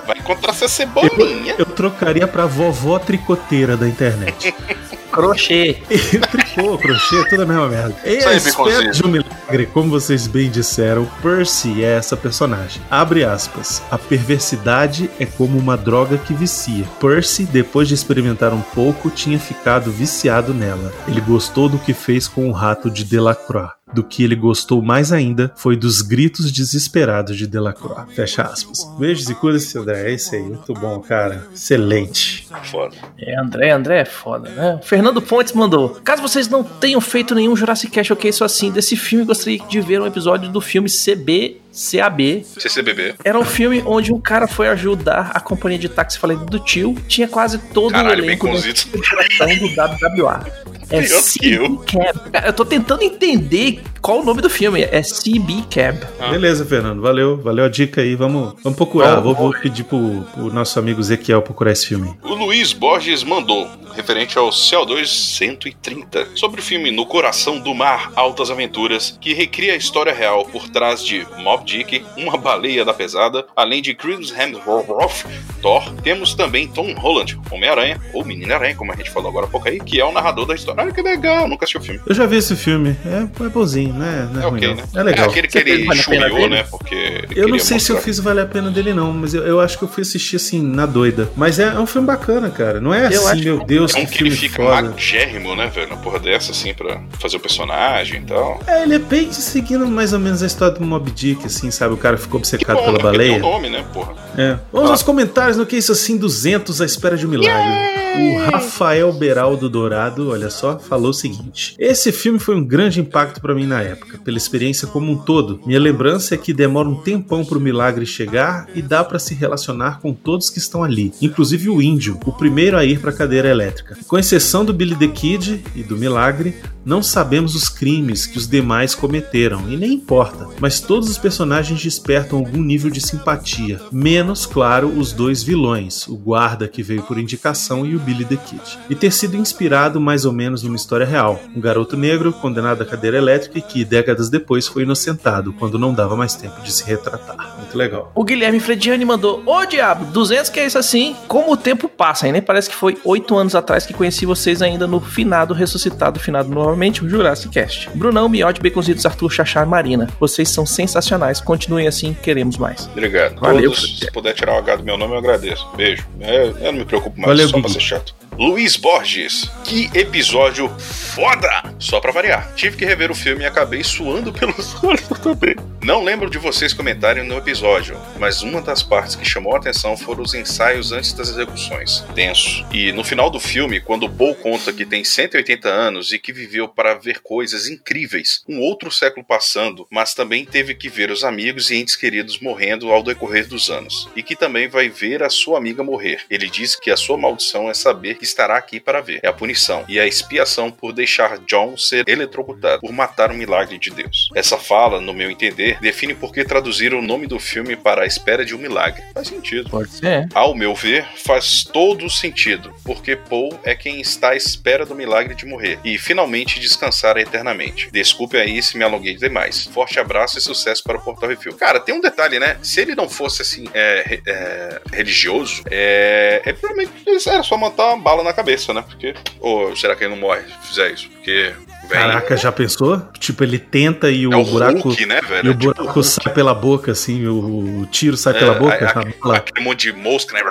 [SPEAKER 3] Vai encontrar essa cebolinha.
[SPEAKER 1] Eu trocaria pra vovó tricoteira da internet.
[SPEAKER 2] Crochê.
[SPEAKER 1] Tricô, crochê, tudo a mesma merda. E
[SPEAKER 3] Isso
[SPEAKER 1] a espera de um milagre, como vocês bem disseram, Percy é essa personagem. Abre aspas. A perversidade é como uma droga que vicia. Percy, depois de experimentar um pouco, tinha ficado viciado nela. Ele gostou do que fez com o rato de Delacroix. Do que ele gostou mais ainda foi dos gritos desesperados de Delacroix. Fecha aspas. Beijos e curas, André. É isso aí. Muito bom, cara. Excelente.
[SPEAKER 3] Foda.
[SPEAKER 2] É, André, André é foda, né? O Fernando Pontes mandou. Caso vocês não tenham feito nenhum Jurassic Cast ou que isso assim desse filme, gostaria de ver um episódio do filme CB. CAB.
[SPEAKER 3] CCBB.
[SPEAKER 2] Era um filme onde um cara foi ajudar a companhia de táxi falei do tio. Tinha quase todo
[SPEAKER 3] Caralho,
[SPEAKER 2] o elenco
[SPEAKER 3] baconzitos.
[SPEAKER 2] geração do WWE. É
[SPEAKER 3] Pior que eu.
[SPEAKER 2] Cara, eu tô tentando entender qual o nome do filme. É CB Cab.
[SPEAKER 3] Ah.
[SPEAKER 1] Beleza, Fernando. Valeu, valeu a dica aí. Vamos, vamos procurar. Vou, vou pedir pro, pro nosso amigo Ezequiel procurar esse filme.
[SPEAKER 3] O Luiz Borges mandou, referente ao CO2 130, sobre o filme No Coração do Mar Altas Aventuras, que recria a história real por trás de Mob Dick, Uma Baleia da Pesada, além de Chris Hemsworth, Thor. Temos também Tom Holland, Homem-Aranha, ou Menina-Aranha, como a gente falou agora há pouco aí, que é o narrador da história. Olha que legal, nunca assisti o filme.
[SPEAKER 1] Eu já vi esse filme. É, é bonzinho, né? Não é,
[SPEAKER 3] É
[SPEAKER 1] ruim,
[SPEAKER 3] ok,
[SPEAKER 1] não.
[SPEAKER 3] né?
[SPEAKER 1] É legal.
[SPEAKER 3] aquele que
[SPEAKER 2] Você
[SPEAKER 3] ele
[SPEAKER 2] Vale
[SPEAKER 3] chumiou, né? Porque
[SPEAKER 1] Eu não sei se eu
[SPEAKER 3] mostrar.
[SPEAKER 1] fiz Vale a Pena dele, não, mas eu, eu acho que eu fui assistir assim, na doida. Mas é, é um filme bacana, cara. Não é
[SPEAKER 2] Eu
[SPEAKER 1] assim,
[SPEAKER 2] acho
[SPEAKER 1] meu
[SPEAKER 2] que-
[SPEAKER 1] Deus,
[SPEAKER 3] É um
[SPEAKER 1] que
[SPEAKER 3] que ele fica
[SPEAKER 1] foda.
[SPEAKER 3] magérrimo, né, velho? Na porra dessa, assim, pra fazer o personagem e tal.
[SPEAKER 1] É, ele é bem seguindo mais ou menos a história do Mob Dick, assim, sabe? O cara ficou obcecado
[SPEAKER 3] bom,
[SPEAKER 1] pela
[SPEAKER 3] né?
[SPEAKER 1] Baleia.
[SPEAKER 3] Tem um nome, né, porra?
[SPEAKER 1] É. Vamos aos comentários no Que Isso Assim 200, à espera de um milagre. O Rafael Beraldo Dourado, olha só, falou o seguinte: Esse filme foi um grande impacto pra mim na época, pela experiência como um todo. Minha lembrança é que demora um tempão pro milagre chegar e dá pra se relacionar com todos que estão ali, inclusive o índio, o primeiro a ir pra cadeira elétrica. Com exceção do Billy the Kid e do milagre, não sabemos os crimes que os demais cometeram, e nem importa, mas todos os personagens despertam algum nível de simpatia, menos, claro, os dois vilões, o guarda que veio por indicação e o Billy the Kid. E ter sido inspirado mais ou menos numa história real, um garoto negro condenado à cadeira elétrica e que décadas depois foi inocentado quando não dava mais tempo de se retratar. Muito legal.
[SPEAKER 2] O Guilherme Frediani mandou: Ô diabo, 200 que é isso assim? Como o tempo passa, hein? Nem parece que foi oito anos atrás que conheci vocês ainda no finado, ressuscitado, finado novamente, o Jurassic Cast. Brunão, Miote, Baconzitos, Arthur, Chachá e Marina. Vocês são sensacionais. Continuem assim, queremos mais.
[SPEAKER 3] Obrigado.
[SPEAKER 2] Valeu.
[SPEAKER 3] Todos, se puder tirar o H do meu nome, eu agradeço. Beijo. É, eu não me preocupo mais,
[SPEAKER 1] Valeu,
[SPEAKER 3] só pra ser chato. Luiz Borges, que episódio foda! Só pra variar. Tive que rever o filme e acabei suando pelos olhos também. Não lembro de vocês comentarem no episódio, mas uma das partes que chamou a atenção foram os ensaios antes das execuções. Tenso. E no final do filme, quando Paul conta que tem 180 anos e que viveu para ver coisas incríveis, um outro século passando, mas também teve que ver os amigos e entes queridos morrendo ao decorrer dos anos, e que também vai ver a sua amiga morrer. Ele diz que a sua maldição é saber que estará aqui para ver. É a punição e a expiação por deixar John ser eletrocutado, por matar um milagre de Deus. Essa fala, no meu entender, define por que traduziram o nome do filme para a espera de um milagre. Faz sentido.
[SPEAKER 2] Pode ser.
[SPEAKER 3] Ao meu ver, faz todo o sentido, porque Paul é quem está à espera do milagre de morrer e finalmente descansar eternamente. Desculpe aí se me alonguei demais. Forte abraço e sucesso para o Portal Refil. Cara, tem um detalhe, né? Se ele não fosse assim, é, é, religioso, é, é provavelmente era só matar uma bala na cabeça, né? Porque. Ou será que ele não morre se fizer isso? Porque.
[SPEAKER 1] Caraca, já pensou? Tipo, ele tenta e o,
[SPEAKER 3] é o
[SPEAKER 1] buraco.
[SPEAKER 3] Hulk, né, velho?
[SPEAKER 1] E o
[SPEAKER 3] É tipo
[SPEAKER 1] buraco sai pela boca, assim, o, o tiro sai
[SPEAKER 3] É,
[SPEAKER 1] pela boca.
[SPEAKER 3] a-
[SPEAKER 1] a
[SPEAKER 3] aquele,
[SPEAKER 1] bala.
[SPEAKER 3] aquele monte de mosca, né?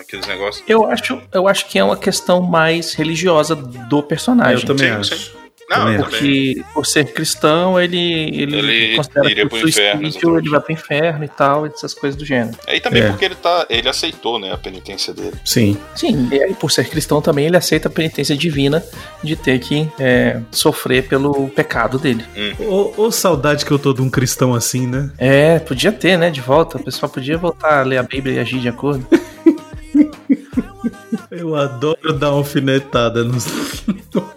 [SPEAKER 3] Aqueles negócios.
[SPEAKER 2] Eu acho, eu acho que é uma questão mais religiosa do personagem.
[SPEAKER 1] Eu também
[SPEAKER 3] sim,
[SPEAKER 1] acho.
[SPEAKER 3] Não,
[SPEAKER 1] Também
[SPEAKER 3] também.
[SPEAKER 2] Porque por ser cristão, ele, ele,
[SPEAKER 3] Ele
[SPEAKER 2] considera
[SPEAKER 3] iria
[SPEAKER 2] que o
[SPEAKER 3] inferno,
[SPEAKER 2] espírito ele vai pro inferno e tal, essas coisas do gênero.
[SPEAKER 3] É, E também
[SPEAKER 1] É.
[SPEAKER 3] porque ele tá. Ele aceitou, né, a penitência dele.
[SPEAKER 1] Sim.
[SPEAKER 2] Sim, e aí, por ser cristão também, ele aceita a penitência divina de ter que é, sofrer pelo pecado dele.
[SPEAKER 1] Ô, ô, saudade que eu tô de um cristão assim, né?
[SPEAKER 2] É, podia ter, né, de volta. O pessoal podia voltar a ler a Bíblia e agir de acordo.
[SPEAKER 1] Eu adoro dar uma alfinetada no, no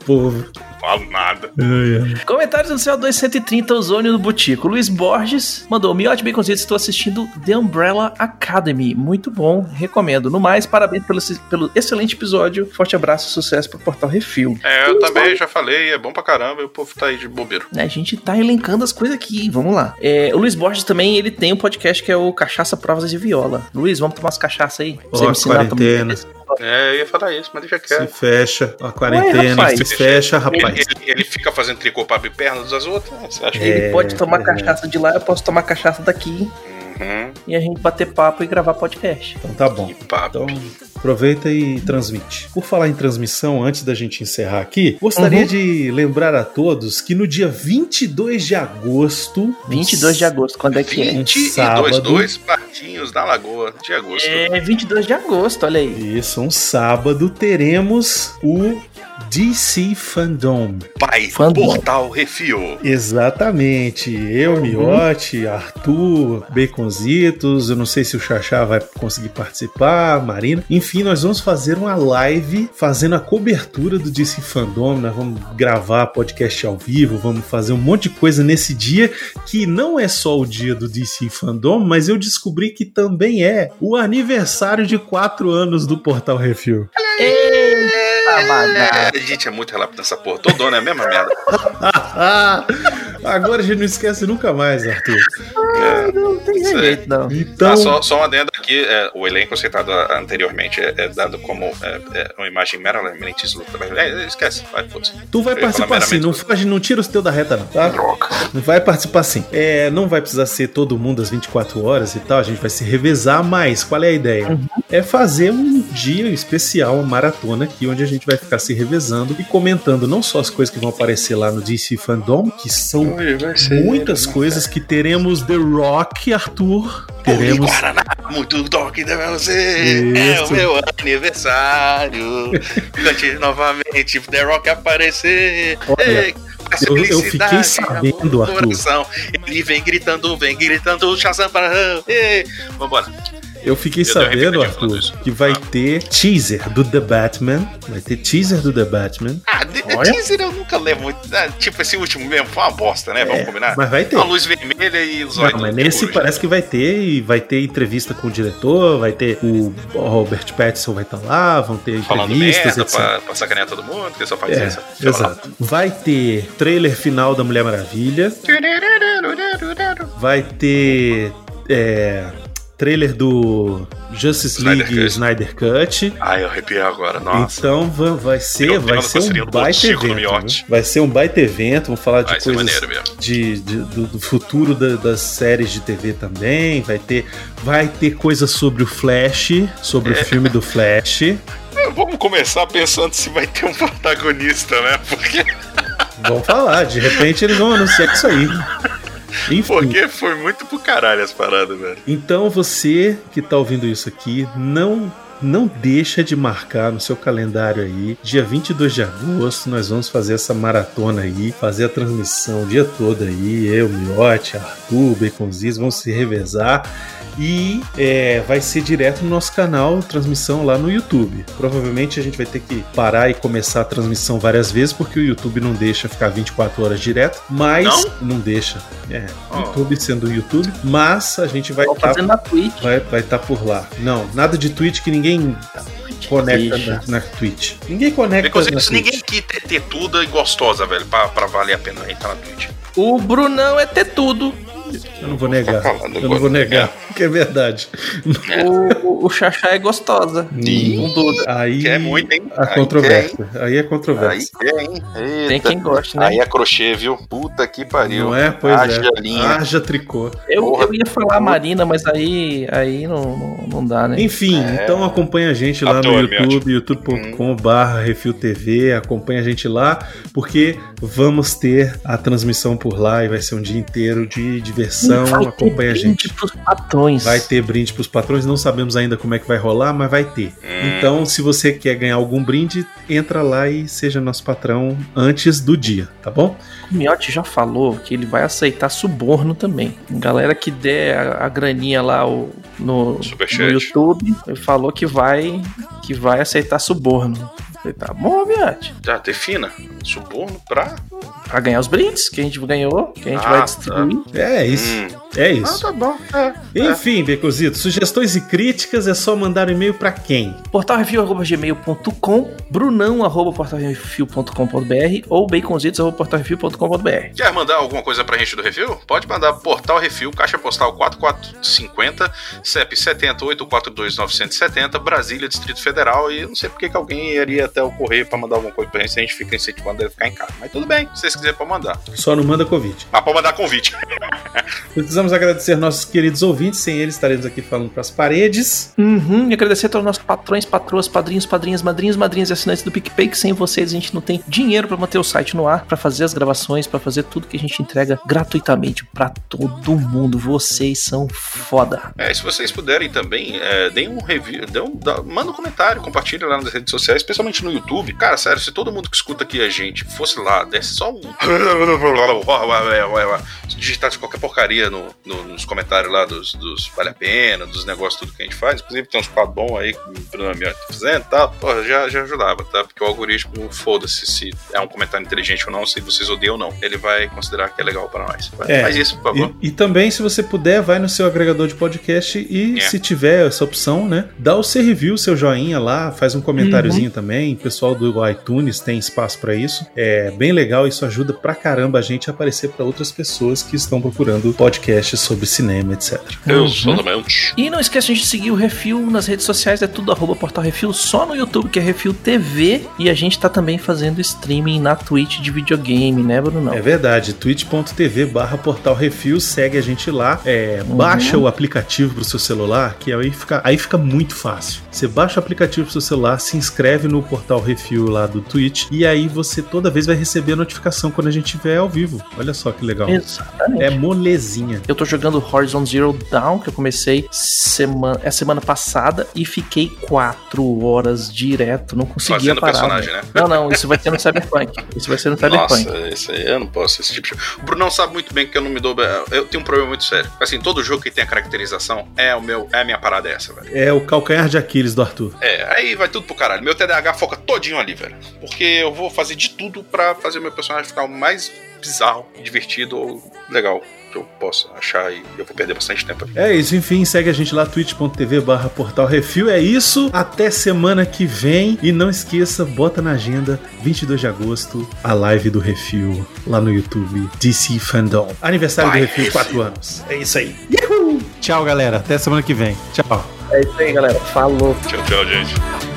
[SPEAKER 1] povo.
[SPEAKER 3] Falo nada.
[SPEAKER 1] Ai, ai.
[SPEAKER 2] Comentários do céu 230, Ozônio do Butico. Luiz Borges mandou: Miote Baconzitos, estou assistindo The Umbrella Academy. Muito bom, recomendo. No mais, parabéns pelo, pelo excelente episódio. Forte abraço e sucesso pro Portal Refil.
[SPEAKER 3] É, eu também já falei, é bom pra caramba e o povo tá aí de bobeiro.
[SPEAKER 2] A gente tá elencando as coisas aqui, vamos lá. É, o Luiz Borges também, ele tem um podcast que é o Cachaça Provas de Viola. Luiz, vamos tomar umas cachaças aí? Você me ensinar
[SPEAKER 1] quarentena.
[SPEAKER 3] É, eu ia falar isso, mas deixa
[SPEAKER 1] Se
[SPEAKER 3] quieto.
[SPEAKER 1] fecha, a quarentena,
[SPEAKER 2] rapaz.
[SPEAKER 1] se fecha,
[SPEAKER 3] Ele,
[SPEAKER 1] rapaz.
[SPEAKER 3] ele- ele fica fazendo tricô pra abrir pernas das outras. né? Você acha que.
[SPEAKER 2] Ele
[SPEAKER 1] É,
[SPEAKER 2] pode tomar
[SPEAKER 1] é.
[SPEAKER 2] cachaça de lá, eu posso tomar cachaça daqui
[SPEAKER 3] Uhum,
[SPEAKER 2] e a gente bater papo e gravar podcast.
[SPEAKER 1] Então tá bom.
[SPEAKER 3] que papo.
[SPEAKER 1] Então, aproveita e transmite. Por falar em transmissão, antes da gente encerrar aqui, gostaria
[SPEAKER 2] Uhum.
[SPEAKER 1] de lembrar a todos que no dia 22 de agosto.
[SPEAKER 2] 22 de agosto, quando é que é?
[SPEAKER 3] 20 e
[SPEAKER 1] sábado.
[SPEAKER 3] dois, partinhos na lagoa de agosto.
[SPEAKER 2] É 22 de agosto, olha aí.
[SPEAKER 1] Isso, um sábado, teremos o DC Fandom.
[SPEAKER 3] Pai
[SPEAKER 2] Fandom.
[SPEAKER 3] Portal Refil.
[SPEAKER 1] Exatamente. Eu, Miote, Arthur, Baconzitos. Eu não sei se o Xaxá vai conseguir participar, Marina. Enfim, nós vamos fazer uma live fazendo a cobertura do DC Fandom. Nós vamos gravar podcast ao vivo, vamos fazer um monte de coisa nesse dia que não é só o dia do DC Fandom, mas eu descobri que também é o aniversário de quatro anos do Portal Refil.
[SPEAKER 2] Bagaça.
[SPEAKER 3] É, a gente é muito rápido nessa porra. Todo ano é a mesma merda.
[SPEAKER 1] Agora a gente não esquece nunca mais, Arthur.
[SPEAKER 3] É,
[SPEAKER 2] não tem jeito, não.
[SPEAKER 1] Então,
[SPEAKER 3] Ah, só, só um adendo aqui, é, o elenco citado anteriormente é, é dado como é, é uma imagem meramente isolada. É, esquece, vai, foda-se.
[SPEAKER 1] tu vai
[SPEAKER 3] eu
[SPEAKER 1] participar sim, não, foge, não tira os teus da reta, não, tá?
[SPEAKER 3] Droga.
[SPEAKER 1] Não vai participar sim. É, não vai precisar ser todo mundo às 24 horas e tal, a gente vai se revezar, mas qual é a ideia? É fazer um dia especial, uma maratona aqui, onde a gente vai ficar se revezando e comentando não só as coisas que vão aparecer lá no DC Fandom, que são muitas coisas que teremos The Rock, Arthur. Teremos.
[SPEAKER 3] Guaraná, muito toque deve ser. É o meu aniversário. Cante novamente, The Rock aparecer.
[SPEAKER 1] Olha, eu- eu fiquei sabendo, Arthur.
[SPEAKER 3] Ele vem gritando, vem gritando, Shazam para. Vambora.
[SPEAKER 1] Eu fiquei
[SPEAKER 3] Eu
[SPEAKER 1] sabendo,
[SPEAKER 3] falando
[SPEAKER 1] Arthur, que vai
[SPEAKER 3] Ah.
[SPEAKER 1] ter teaser do The Batman. Vai ter teaser do The Batman.
[SPEAKER 3] Ah, de, teaser eu nunca levo muito. ah, tipo, esse último mesmo foi uma bosta, né? Vamos
[SPEAKER 1] É,
[SPEAKER 3] combinar?
[SPEAKER 1] Mas vai ter.
[SPEAKER 3] Uma luz vermelha e os olhos.
[SPEAKER 1] Não, mas nesse parece que vai ter, e vai ter entrevista com o diretor, vai ter o Robert Pattinson vai estar lá, vão ter
[SPEAKER 3] Falando
[SPEAKER 1] entrevistas,
[SPEAKER 3] merda
[SPEAKER 1] etc.
[SPEAKER 3] pra, pra sacanear todo mundo, que só faz
[SPEAKER 1] É,
[SPEAKER 3] isso.
[SPEAKER 1] Exato. Vai ter trailer final da Mulher Maravilha, vai ter é, trailer do Justice
[SPEAKER 3] Snyder
[SPEAKER 1] League
[SPEAKER 3] Cut.
[SPEAKER 1] Snyder Cut.
[SPEAKER 3] Ai, eu arrepiei agora, nossa.
[SPEAKER 1] Então va- vai ser, vai ser um baita evento. viu? Vai ser um baita evento. Vamos falar de
[SPEAKER 3] Vai
[SPEAKER 1] coisas de, de- do, do futuro da- das séries de TV também. Vai ter, vai ter coisa sobre o Flash, sobre
[SPEAKER 3] É.
[SPEAKER 1] o filme do Flash.
[SPEAKER 3] Vamos começar pensando se vai ter um protagonista, né? Porque,
[SPEAKER 1] Vamos falar, de repente eles vão anunciar isso aí. Enfim.
[SPEAKER 3] porque foi muito pro caralho as paradas, velho.
[SPEAKER 1] Então você que tá ouvindo isso aqui, não não deixa de marcar no seu calendário aí. Dia 22 de agosto nós vamos fazer essa maratona aí, fazer a transmissão o dia todo aí. Eu, Miote, Arthur, Baconziz, vamos se revezar. E é, vai ser direto no nosso canal, transmissão lá no YouTube. Provavelmente a gente vai ter que parar e começar a transmissão várias vezes, porque o YouTube não deixa ficar 24 horas direto. Mas
[SPEAKER 3] Não?
[SPEAKER 1] deixa. É,
[SPEAKER 3] Oh.
[SPEAKER 1] YouTube sendo o YouTube. Mas a gente vai estar
[SPEAKER 2] Twitch.
[SPEAKER 1] vai vai estar por lá. Não, nada de Twitch que ninguém conecta
[SPEAKER 2] Deixa.
[SPEAKER 1] na, na Twitch. Ninguém conecta
[SPEAKER 3] Porque
[SPEAKER 1] na
[SPEAKER 3] se
[SPEAKER 1] Twitch.
[SPEAKER 3] ninguém aqui ter, ter tudo e gostosa, velho, pra, pra valer a pena entrar na Twitch.
[SPEAKER 2] O Brunão é ter tudo.
[SPEAKER 1] Eu não vou negar.
[SPEAKER 3] Tá
[SPEAKER 1] Eu não vou negar, que é verdade.
[SPEAKER 2] O, o Xaxá é gostosa.
[SPEAKER 3] Ih.
[SPEAKER 2] Duda.
[SPEAKER 1] Aí
[SPEAKER 3] é muito, hein?
[SPEAKER 1] a
[SPEAKER 3] Aí
[SPEAKER 1] controvérsia. Aí é
[SPEAKER 3] Aí
[SPEAKER 1] controvérsia.
[SPEAKER 3] é, hein?
[SPEAKER 2] Tem quem goste, né?
[SPEAKER 3] Aí é crochê, viu? Puta que pariu.
[SPEAKER 1] Não é? Pois
[SPEAKER 3] Haja
[SPEAKER 1] é.
[SPEAKER 3] linha.
[SPEAKER 1] Haja tricô.
[SPEAKER 2] Eu,
[SPEAKER 3] Porra.
[SPEAKER 2] eu ia falar Marina, mas aí, aí não, não, não dá, né?
[SPEAKER 1] Enfim,
[SPEAKER 3] É.
[SPEAKER 1] então acompanha a gente lá
[SPEAKER 3] Ator,
[SPEAKER 1] no YouTube, youtube.com.br Refil TV, acompanha a gente lá, porque vamos ter a transmissão por lá e vai ser um dia inteiro de diversão.
[SPEAKER 2] Vai ter
[SPEAKER 1] acompanha a
[SPEAKER 2] brinde
[SPEAKER 1] gente.
[SPEAKER 2] pros patrões.
[SPEAKER 1] Vai ter brinde pros patrões, não sabemos ainda como é que vai rolar, mas vai ter. Então, se você quer ganhar algum brinde, entra lá e seja nosso patrão antes do dia, tá bom?
[SPEAKER 2] O Miotti já falou que ele vai aceitar suborno também. Galera que der a, a graninha lá o- no, no YouTube, ele falou que vai que vai aceitar suborno. Falei, tá bom, Miotti.
[SPEAKER 3] Já, defina. Suborno pra.
[SPEAKER 2] Pra ganhar os brindes que a gente ganhou, que a gente
[SPEAKER 3] Ah,
[SPEAKER 2] vai
[SPEAKER 3] tá.
[SPEAKER 2] distribuir.
[SPEAKER 1] É isso.
[SPEAKER 3] Hum.
[SPEAKER 1] É
[SPEAKER 3] Ah,
[SPEAKER 1] isso.
[SPEAKER 3] tá bom. É.
[SPEAKER 1] Enfim, Becozito, sugestões e críticas é só mandar um e-mail pra quem?
[SPEAKER 2] portalrefil.gmail.com brunão.portalrefil.com.br ou baconzitos.portalrefil.com.br
[SPEAKER 3] Quer mandar alguma coisa pra gente do Refil? Pode mandar Portal Refil, Caixa Postal 4450, CEP 70842-970, Brasília, Distrito Federal. E eu não sei porque que alguém iria até o correio pra mandar alguma coisa pra gente se a gente fica incentivando ele a ficar em casa. Mas tudo bem, se pode mandar.
[SPEAKER 1] Só não manda Covid.
[SPEAKER 3] Mas pode mandar convite.
[SPEAKER 1] Precisamos agradecer nossos queridos ouvintes, sem eles estaremos aqui falando pras paredes.
[SPEAKER 2] Uhum, e agradecer a todos os nossos patrões, patroas, padrinhos, padrinhas, madrinhas, madrinhas e assinantes do PicPay, que sem vocês a gente não tem dinheiro pra manter o site no ar, pra fazer as gravações, pra fazer tudo que a gente entrega gratuitamente pra todo mundo. Vocês são foda.
[SPEAKER 3] É, se vocês puderem também, é, deem um review, dê um, dá- manda um comentário, compartilha lá nas redes sociais, especialmente no YouTube. Cara, sério, se todo mundo que escuta aqui a gente fosse lá, desse só um. Se digitasse qualquer porcaria no- no- nos comentários lá dos, dos Vale a Pena, dos negócios, tudo que a gente faz. Inclusive tem uns quadros bons aí que o Bruno Amiot tá fazendo e tal. Porra, já, já ajudava, tá? Porque o algoritmo, foda-se se é um comentário inteligente ou não, se vocês odeiam ou não. Ele vai considerar que é legal para nós.
[SPEAKER 1] É,
[SPEAKER 3] Faz isso, por favor.
[SPEAKER 1] E, e também, se você puder, vai no seu agregador de podcast e,
[SPEAKER 3] É.
[SPEAKER 1] se tiver essa opção, né, dá o seu review, seu joinha lá, faz um comentáriozinho também. O pessoal do iTunes tem espaço pra isso. É bem legal, isso ajuda ajuda pra caramba a gente a aparecer pra outras pessoas que estão procurando podcasts sobre cinema, etc.
[SPEAKER 3] Exatamente.
[SPEAKER 2] E não esqueça de seguir o Refil nas redes sociais, é tudo arroba Portal Refil, só no YouTube, que é Refil TV. E a gente tá também fazendo streaming na Twitch de videogame, né, Bruno?
[SPEAKER 1] É verdade, twitch.tv barra portal refil, segue a gente lá, é, baixa o aplicativo pro seu celular, que aí fica, aí fica muito fácil. Você baixa o aplicativo pro seu celular, se inscreve no portal refil lá do Twitch, e aí você toda vez vai receber a notificação quando a gente estiver ao vivo. Olha só que legal.
[SPEAKER 2] Exatamente.
[SPEAKER 1] É molezinha.
[SPEAKER 2] Eu tô jogando Horizon Zero Dawn, que eu comecei semana, é semana passada e fiquei quatro horas direto, não conseguia
[SPEAKER 3] Fazendo
[SPEAKER 2] parar.
[SPEAKER 3] personagem, né?
[SPEAKER 2] Não, não, isso vai ser no Cyberpunk. Isso vai ser no Cyberpunk.
[SPEAKER 3] Nossa, isso aí eu não posso, esse tipo de... O Brunão sabe muito bem que eu não me dou... Eu tenho um problema muito sério. Assim, todo jogo que tem a caracterização é o meu... É a minha parada essa, velho.
[SPEAKER 1] É o calcanhar de Aquiles do Arthur.
[SPEAKER 3] É, aí vai tudo pro caralho. Meu TDAH foca todinho ali, velho. Porque eu vou fazer de tudo pra fazer o meu personagem ficar o mais bizarro, divertido ou legal que eu possa achar e eu vou perder bastante tempo ali.
[SPEAKER 1] É isso, enfim, segue a gente lá, twitch.tv barra portal refil. É isso, até semana que vem. E não esqueça, bota na agenda, 22 de agosto, a live do Refil lá no YouTube, DC Fandom. Aniversário
[SPEAKER 3] Vai,
[SPEAKER 1] do Refil,
[SPEAKER 3] Refil.
[SPEAKER 1] 4 anos. É isso aí. Tchau, galera. Até semana que vem. Tchau.
[SPEAKER 2] É isso aí, galera. Falou.
[SPEAKER 3] Tchau, tchau, gente.